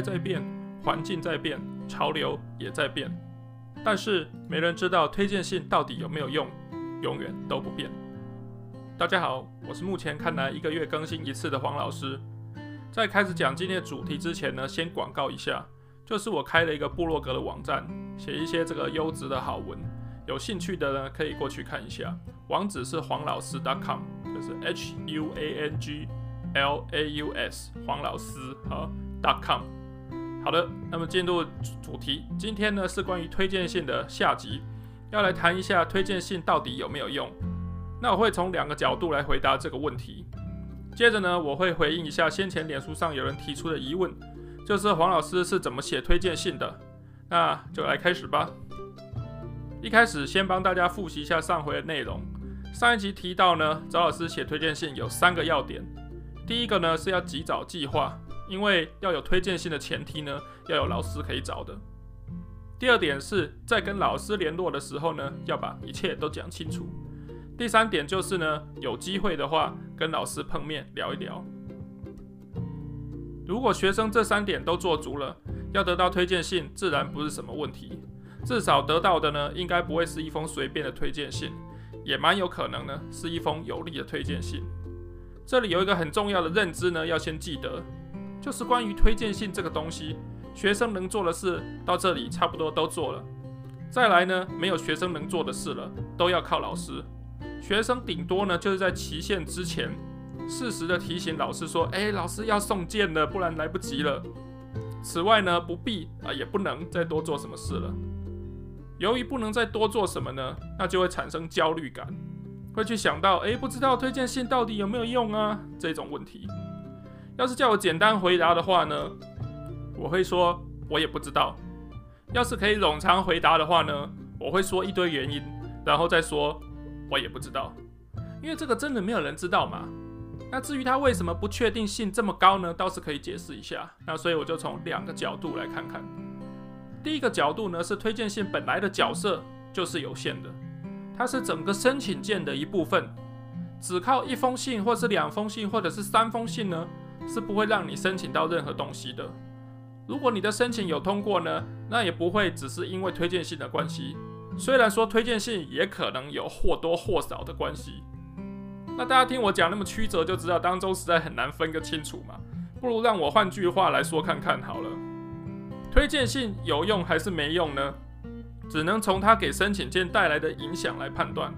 在变，环境在变，潮流也在变，但是没人知道推荐信到底有没有用，永远都不变。大家好，我是目前看来一个月更新一次的黄老师。在开始讲今天的主题之前呢，先广告一下，就是我开了一个部落格的网站，写一些这个优质的好文，有兴趣的呢可以过去看一下。网址是黄老师 .com，就是 H U A N G L A U S 黄老师啊 .com。好的，那么进入主题，今天呢是关于推荐信的下集，要来谈一下推荐信到底有没有用。那我会从两个角度来回答这个问题。接着呢，我会回应一下先前脸书上有人提出的疑问，就是黄老师是怎么写推荐信的？那就来开始吧。一开始先帮大家复习一下上回的内容。上一集提到呢，找老师写推荐信有三个要点。第一个呢是要及早计划，因为要有推荐信的前提呢，要有老师可以找的。第二点是在跟老师联络的时候呢，要把一切都讲清楚。第三点就是呢，有机会的话跟老师碰面聊一聊。如果学生这三点都做足了，要得到推荐信自然不是什么问题。至少得到的呢，应该不会是一封随便的推荐信。也蛮有可能呢，是一封有利的推荐信。这里有一个很重要的认知呢，要先记得，就是关于推荐信这个东西，学生能做的事到这里差不多都做了。再来呢，没有学生能做的事了，都要靠老师。学生顶多呢，就是在期限之前，适时的提醒老师说：“哎，老师要送件了，不然来不及了。”此外呢，不必啊，也不能再多做什么事了。由于不能再多做什么呢，那就会产生焦虑感，会去想到，诶，不知道推荐信到底有没有用啊？这种问题。要是叫我简单回答的话呢，我会说，我也不知道。要是可以冗长回答的话呢，我会说一堆原因，然后再说，我也不知道。因为这个真的没有人知道嘛。那至于他为什么不确定性这么高呢？倒是可以解释一下。那所以我就从两个角度来看看。第一个角度呢，是推荐信本来的角色就是有限的，它是整个申请件的一部分，只靠一封信，或是两封信，或者是三封信呢，是不会让你申请到任何东西的。如果你的申请有通过呢，那也不会只是因为推荐信的关系，虽然说推荐信也可能有或多或少的关系。那大家听我讲那么曲折，就知道当中实在很难分个清楚嘛。不如让我换句话来说看看好了。推荐信有用还是没用呢？只能从它给申请件带来的影响来判断。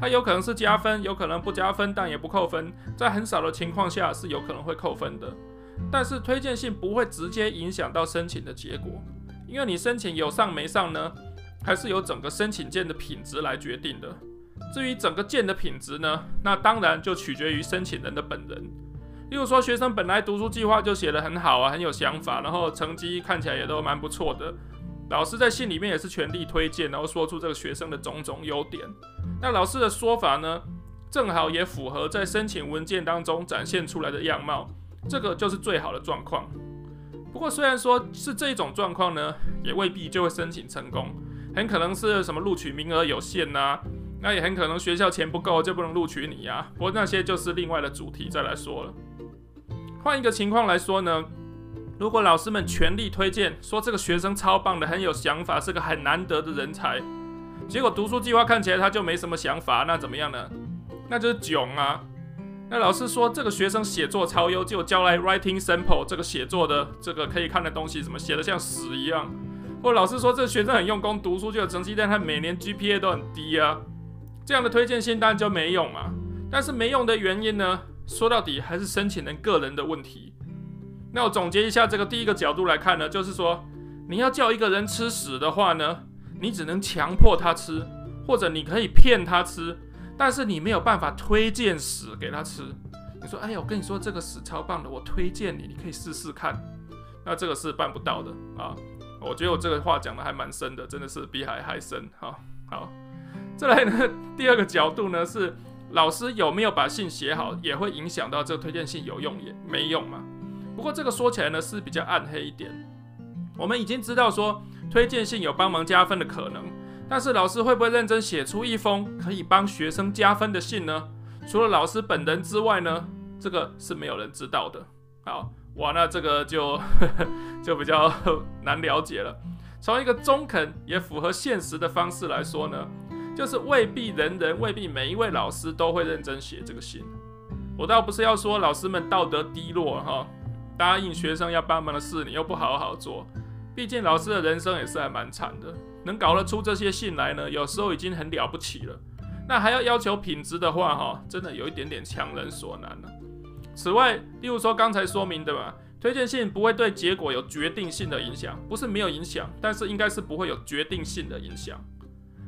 它有可能是加分，有可能不加分，但也不扣分。在很少的情况下是有可能会扣分的。但是推荐信不会直接影响到申请的结果，因为你申请有上没上呢，还是由整个申请件的品质来决定的。至于整个件的品质呢，那当然就取决于申请人的本人。例如说，学生本来读书计划就写得很好啊，很有想法，然后成绩看起来也都蛮不错的。老师在信里面也是全力推荐，然后说出这个学生的种种优点。那老师的说法呢，正好也符合在申请文件当中展现出来的样貌，这个就是最好的状况。不过，虽然说是这种状况呢，也未必就会申请成功，很可能是什么录取名额有限呐、那也很可能学校钱不够就不能录取你呀、不过那些就是另外的主题，再来说了。换一个情况来说呢，如果老师们全力推荐，说这个学生超棒的，很有想法，是个很难得的人才，结果读书计划看起来他就没什么想法，那怎么样呢？那就是囧啊！那老师说这个学生写作超优，就交来 writing sample 这个写作的这个可以看的东西，怎么写的像屎一样？或老师说这学生很用功读书，就有成绩，但他每年 GPA 都很低啊，这样的推荐信当然就没用嘛。但是没用的原因呢？说到底还是申请人个人的问题。那我总结一下，这个第一个角度来看呢，就是说，你要叫一个人吃屎的话呢，你只能强迫他吃，或者你可以骗他吃，但是你没有办法推荐屎给他吃。你说，哎呀，我跟你说这个屎超棒的，我推荐你，你可以试试看。那这个是办不到的啊。我觉得我这个话讲的还蛮深的，真的是比海还深。好，好，再来呢，第二个角度呢是。老师有没有把信写好，也会影响到这个推荐信有用也没用嘛。不过这个说起来呢是比较暗黑一点。我们已经知道说推荐信有帮忙加分的可能，但是老师会不会认真写出一封可以帮学生加分的信呢？除了老师本人之外呢，这个是没有人知道的。好，哇，那这个就 就比较 难了解了。从一个中肯也符合现实的方式来说呢，就是未必人人、未必每一位老师都会认真写这个信。我倒不是要说老师们道德低落哈，答应学生要帮忙的事你又不好好做，毕竟老师的人生也是还蛮惨的。能搞得出这些信来呢，有时候已经很了不起了。那还要要求品质的话哈，真的有一点点强人所难了。此外，例如说刚才说明的嘛，推荐信不会对结果有决定性的影响，不是没有影响，但是应该是不会有决定性的影响。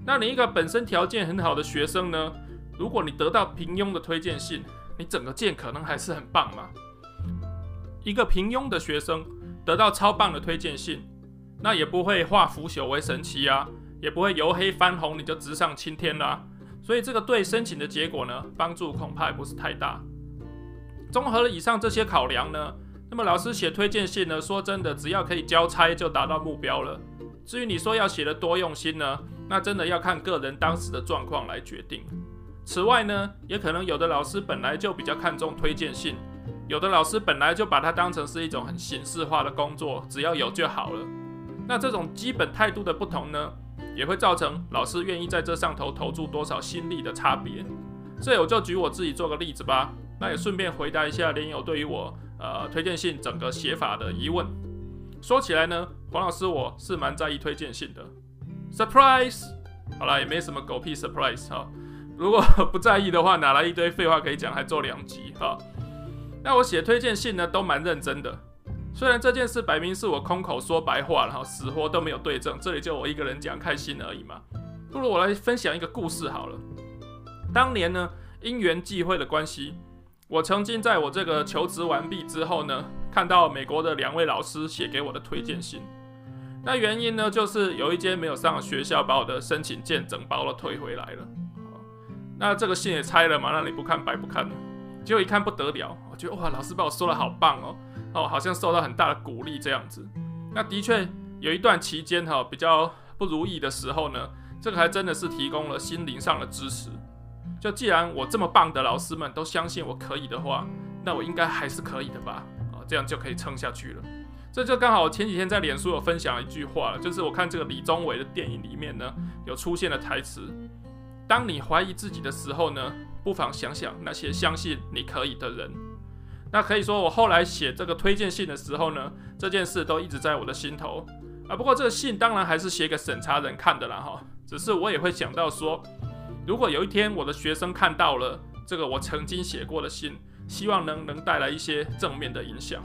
那你一个本身条件很好的学生呢，如果你得到平庸的推荐信，你整个件可能还是很棒嘛。一个平庸的学生得到超棒的推荐信，那也不会化腐朽为神奇啊，也不会由黑翻红你就直上青天啦。所以这个对申请的结果呢，帮助恐怕也不是太大。综合了以上这些考量呢，那么老师写推荐信呢，说真的，只要可以交差就达到目标了。至于你说要写得多用心呢，那真的要看个人当时的状况来决定。此外呢，也可能有的老师本来就比较看重推荐信，有的老师本来就把它当成是一种很形式化的工作，只要有就好了。那这种基本态度的不同呢，也会造成老师愿意在这上头投注多少心力的差别。这我就举我自己做个例子吧。那也顺便回答一下连友对于我呃推荐信整个写法的疑问。说起来呢，黄老师我是蛮在意推荐信的。Surprise！好了，也没什么狗屁 surprise 哈。如果 不在意的话，哪来一堆废话可以讲，还做两集哈？那我写推荐信呢，都蛮认真的。虽然这件事摆明是我空口说白话然后，死活都没有对证，这里就我一个人讲开心而已嘛。不如我来分享一个故事好了。当年呢，因缘际会的关系，我曾经在我这个求职完毕之后呢，看到美国的两位老师写给我的推荐信。那原因呢，就是有一间没有上的学校把我的申请件整包都退回来了。那这个信也拆了嘛，那你不看白不看。结果一看不得了，我觉得哇，老师把我说的好棒哦，哦，好像受到很大的鼓励这样子。那的确有一段期间哈，比较不如意的时候呢，这个还真的是提供了心灵上的支持。就既然我这么棒的老师们都相信我可以的话，那我应该还是可以的吧？啊，这样就可以撑下去了。这就刚好前几天在脸书有分享了一句话了，就是我看这个李宗伟的电影里面呢，有出现的台词。当你怀疑自己的时候呢，不妨想想那些相信你可以的人。那可以说，我后来写这个推荐信的时候呢，这件事都一直在我的心头啊。不过这个信当然还是写给审查人看的啦，哈。只是我也会想到说，如果有一天我的学生看到了这个我曾经写过的信，希望能能带来一些正面的影响。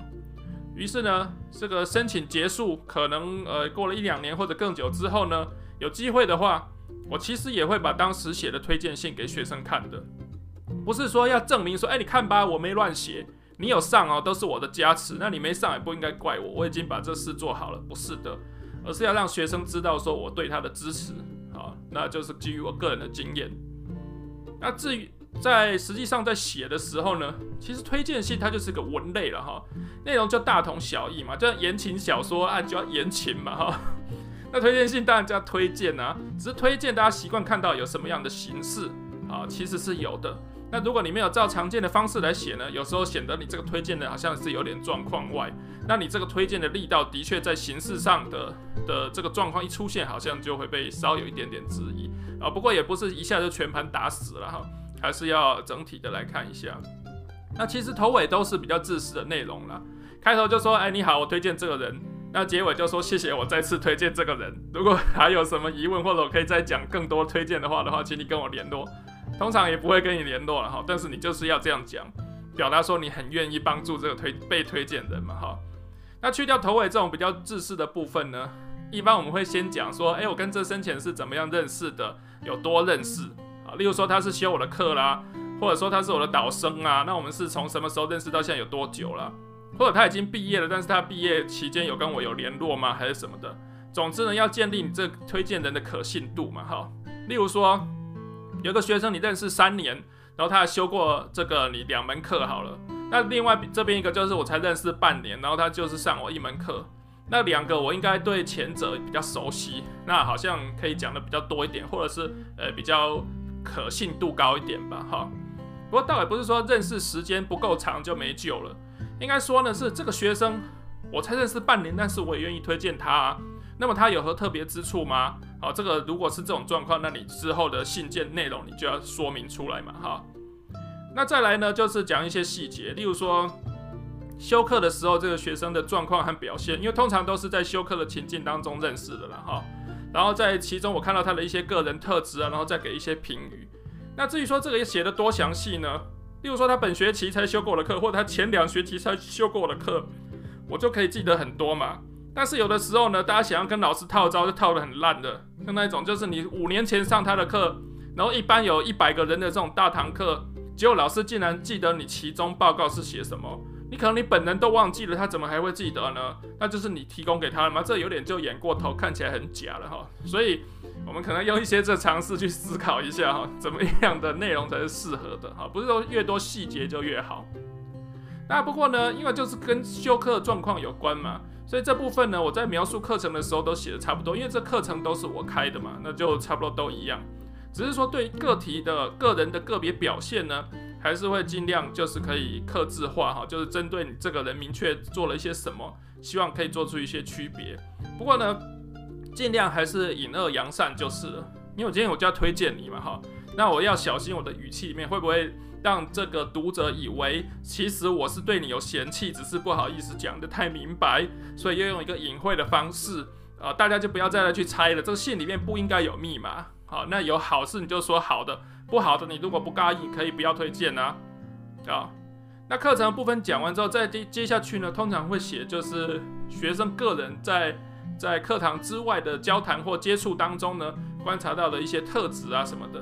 于是呢，这个申请结束，可能呃过了一两年或者更久之后呢，有机会的话。我其实也会把当时写的推荐信给学生看的，不是说要证明说，哎，你看吧，我没乱写，你有上哦，都是我的加持，那你没上也不应该怪我，我已经把这事做好了，不是的，而是要让学生知道说我对他的支持，好，那就是基于我个人的经验。那至于在实际上在写的时候呢，其实推荐信它就是个文类了哈，内容就大同小异嘛，就像言情小说啊，就要言情嘛哈。那推荐信当然叫推荐啊，只是推荐大家习惯看到有什么样的形式啊，其实是有的。那如果你没有照常见的方式来写呢，有时候显得你这个推荐的好像是有点状况外。那你这个推荐的力道的确在形式上的的这个状况一出现，好像就会被稍有一点点质疑啊。不过也不是一下就全盘打死了哈，还是要整体的来看一下。那其实头尾都是比较自私的内容啦，开头就说，哎，你好，我推荐这个人。那结尾就说谢谢我再次推荐这个人。如果还有什么疑问或者我可以再讲更多推荐的话的话，请你跟我联络。通常也不会跟你联络了哈，但是你就是要这样讲，表达说你很愿意帮助这个推被推荐人嘛哈。那去掉头尾这种比较自私的部分呢，一般我们会先讲说，哎，我跟这生前是怎么样认识的，有多认识啊？例如说他是修我的课啦，或者说他是我的导生啊，那我们是从什么时候认识到现在有多久了？或者他已经毕业了，但是他毕业期间有跟我有联络吗？还是什么的？总之呢，要建立你这推荐人的可信度嘛，哈。例如说，有个学生你认识三年，然后他还修过这个你两门课好了。那另外这边一个就是我才认识半年，然后他就是上我一门课。那两个我应该对前者比较熟悉，那好像可以讲的比较多一点，或者是呃比较可信度高一点吧，哈。不过倒也不是说认识时间不够长就没救了。应该说呢是这个学生，我才认识半年，但是我也愿意推荐他啊。那么他有何特别之处吗？好，这个如果是这种状况，那你之后的信件内容你就要说明出来嘛，哈。那再来呢，就是讲一些细节，例如说修课的时候，这个学生的状况和表现，因为通常都是在修课的情境当中认识的了，哈。然后在其中，我看到他的一些个人特质啊，然后再给一些评语。那至于说这个写的多详细呢？例如说他本学期才修过的课，或者他前两学期才修过的课，我就可以记得很多嘛。但是有的时候呢，大家想要跟老师套招，就套得很烂的，像那一种就是你五年前上他的课，然后一般有一百个人的这种大堂课，结果老师竟然记得你期中报告是写什么，你可能你本人都忘记了，他怎么还会记得呢？那就是你提供给他了吗？这有点就演过头，看起来很假了哈。所以我们可能用一些这尝试去思考一下哈，怎么样的内容才是适合的哈？不是说越多细节就越好。那不过呢，因为就是跟修课状况有关嘛。所以这部分呢，我在描述课程的时候都写的差不多，因为这课程都是我开的嘛，那就差不多都一样。只是说对个体的个人的个别表现呢，还是会尽量就是可以克制化哈，就是针对你这个人明确做了一些什么，希望可以做出一些区别。不过呢，尽量还是隐恶扬善就是了，因为我今天我就要推荐你嘛哈，那我要小心我的语气里面会不会。让这个读者以为，其实我是对你有嫌弃，只是不好意思讲得太明白，所以要用一个隐晦的方式，啊、大家就不要再来去猜了。这个信里面不应该有密码，好，那有好事你就说好的，不好的你如果不介意，可以不要推荐啊，啊，那课程部分讲完之后，再接接下去呢，通常会写就是学生个人在在课堂之外的交谈或接触当中呢，观察到的一些特质啊什么的。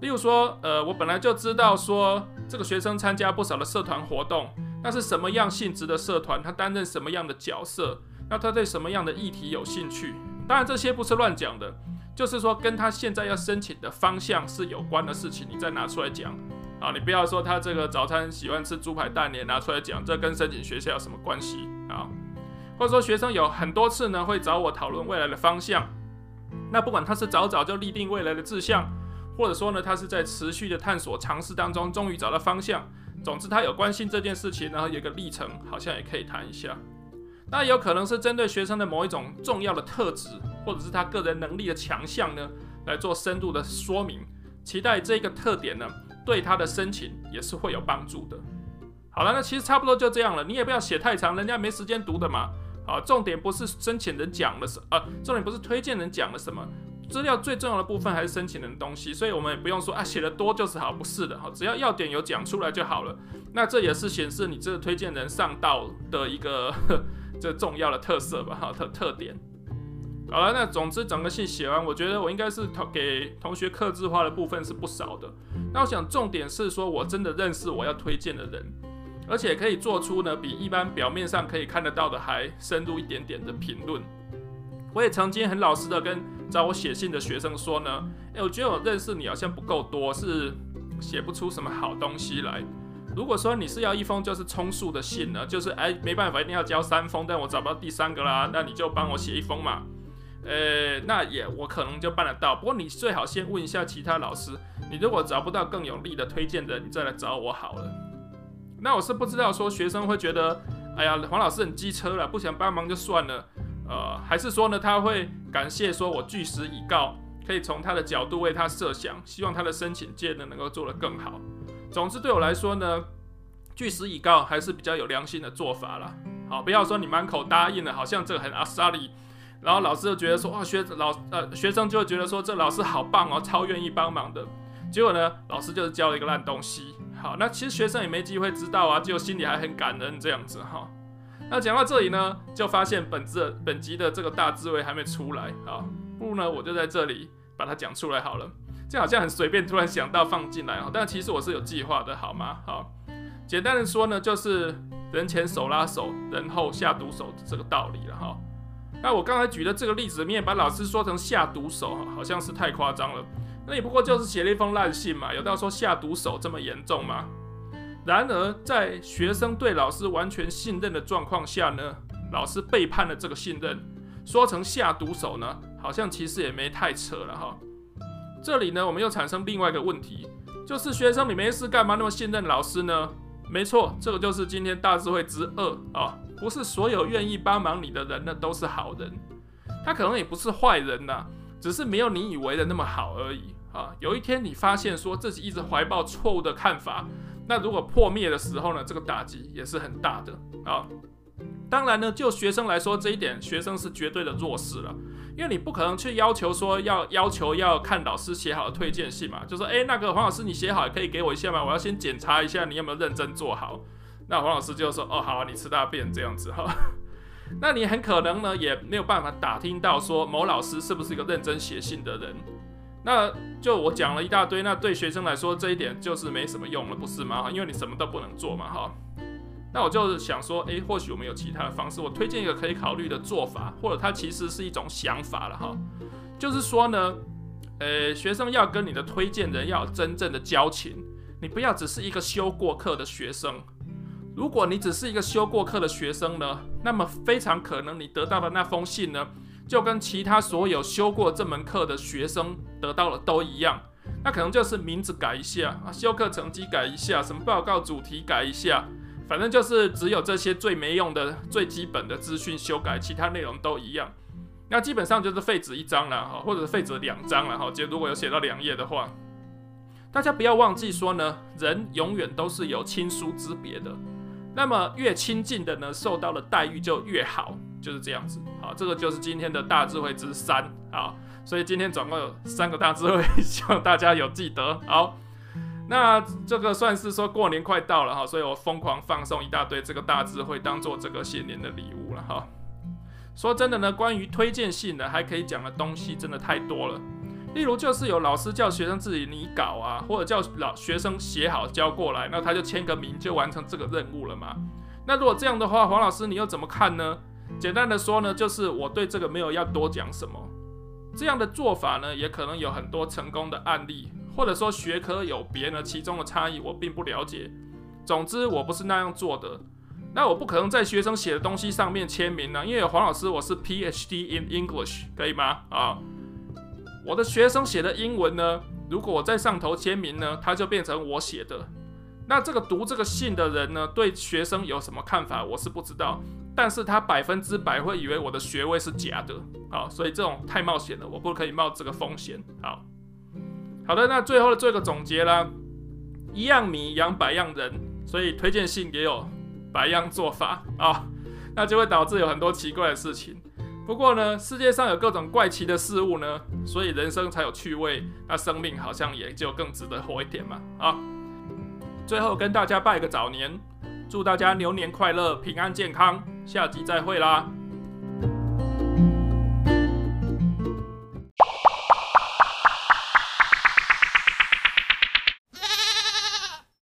例如说，呃，我本来就知道说这个学生参加不少的社团活动，那是什么样性质的社团？他担任什么样的角色？那他对什么样的议题有兴趣？当然这些不是乱讲的，就是说跟他现在要申请的方向是有关的事情，你再拿出来讲啊！你不要说他这个早餐喜欢吃猪排蛋，你拿出来讲，这跟申请学校有什么关系啊？或者说学生有很多次呢会找我讨论未来的方向，那不管他是早早就立定未来的志向。或者说呢，他是在持续的探索尝试当中，终于找到方向。总之，他有关心这件事情，然后有个历程，好像也可以谈一下。那有可能是针对学生的某一种重要的特质，或者是他个人能力的强项呢，来做深度的说明。期待这个特点呢，对他的申请也是会有帮助的。好了，那其实差不多就这样了。你也不要写太长，人家没时间读的嘛。好，重点不是申请人讲了什，啊，重点不是推荐人讲了什么。资料最重要的部分还是申请人的东西，所以我们也不用说啊，写的多就是好，不是的哈，只要要点有讲出来就好了。那这也是显示你这个推荐人上道的一个 这重要的特色吧，哈，特特点。好了，那总之整个信写完，我觉得我应该是同给同学刻制化的部分是不少的。那我想重点是说我真的认识我要推荐的人，而且可以做出呢比一般表面上可以看得到的还深入一点点的评论。我也曾经很老实的跟找我写信的学生说呢，诶，我觉得我认识你好像不够多，是写不出什么好东西来。如果说你是要一封就是充数的信呢，就是哎没办法一定要交三封，但我找不到第三个啦，那你就帮我写一封嘛。呃，那也我可能就办得到。不过你最好先问一下其他老师，你如果找不到更有力的推荐人，你再来找我好了。那我是不知道说学生会觉得，哎呀，黄老师很机车了，不想帮忙就算了。呃，还是说呢，他会感谢说我据实以告，可以从他的角度为他设想，希望他的申请届呢能够做得更好。总之对我来说呢，据实以告还是比较有良心的做法啦。好，不要说你满口答应了，好像这个很阿萨里，然后老师就觉得说哇学老呃学生就会觉得说这老师好棒哦，超愿意帮忙的。结果呢，老师就是教了一个烂东西。好，那其实学生也没机会知道啊，就心里还很感恩这样子哈。那讲到这里呢，就发现本质本集的这个大智慧还没出来啊，不如呢我就在这里把它讲出来好了。这好像很随便，突然想到放进来啊，但其实我是有计划的，好吗？好，简单的说呢，就是人前手拉手，人后下毒手这个道理了哈。那我刚才举的这个例子，你也把老师说成下毒手，好像是太夸张了。那也不过就是写了一封烂信嘛，有到说下毒手这么严重吗？然而，在学生对老师完全信任的状况下呢，老师背叛了这个信任，说成下毒手呢，好像其实也没太扯了哈。这里呢，我们又产生另外一个问题，就是学生你没事干嘛那么信任老师呢？没错，这个就是今天大智慧之二啊！不是所有愿意帮忙你的人呢都是好人，他可能也不是坏人呐，只是没有你以为的那么好而已啊！有一天你发现说自己一直怀抱错误的看法，那如果破灭的时候呢，这个打击也是很大的啊！当然呢，就学生来说，这一点学生是绝对的弱势了。因为你不可能去要求说要要求要看老师写好的推荐信嘛，就说诶，那个黄老师你写好可以给我一下吗？我要先检查一下你有没有认真做好。那黄老师就说哦好，你吃大便这样子哈。那你很可能呢也没有办法打听到说某老师是不是一个认真写信的人。那就我讲了一大堆，那对学生来说这一点就是没什么用了，不是吗？因为你什么都不能做嘛哈。那我就想说，诶，或许我们有其他的方式。我推荐一个可以考虑的做法，或者它其实是一种想法了哈。就是说呢，呃，学生要跟你的推荐人要有真正的交情，你不要只是一个修过课的学生。如果你只是一个修过课的学生呢，那么非常可能你得到的那封信呢，就跟其他所有修过这门课的学生得到的都一样。那可能就是名字改一下啊，修课成绩改一下，什么报告主题改一下。反正就是只有这些最没用的、最基本的资讯修改，其他内容都一样。那基本上就是废纸一张了哈，或者是废纸两张了哈。就如果有写到两页的话，大家不要忘记说呢，人永远都是有亲疏之别的。那么越亲近的呢，受到的待遇就越好，就是这样子。好，这个就是今天的大智慧之三啊。所以今天总共有三个大智慧，希望大家有记得。好。那这个算是说过年快到了哈，所以我疯狂放送一大堆这个大智慧，当做这个新年的礼物了哈。说真的呢，关于推荐信呢，还可以讲的东西真的太多了。例如就是有老师叫学生自己拟稿啊，或者叫老学生写好交过来，那他就签个名就完成这个任务了嘛。那如果这样的话，黄老师你又怎么看呢？简单的说呢，就是我对这个没有要多讲什么。这样的做法呢，也可能有很多成功的案例。或者说学科有别呢，其中的差异我并不了解。总之我不是那样做的，那我不可能在学生写的东西上面签名呢，因为黄老师我是 PhD in English，可以吗？啊，我的学生写的英文呢，如果我在上头签名呢，它就变成我写的。那这个读这个信的人呢，对学生有什么看法，我是不知道，但是他百分之百会以为我的学位是假的啊，所以这种太冒险了，我不可以冒这个风险。好。好的，那最后的做一个总结啦，一样米养百样人，所以推荐信也有百样做法啊、那就会导致有很多奇怪的事情。不过呢，世界上有各种怪奇的事物呢，所以人生才有趣味，那生命好像也就更值得活一点嘛啊、最后跟大家拜个早年，祝大家牛年快乐，平安健康，下集再会啦。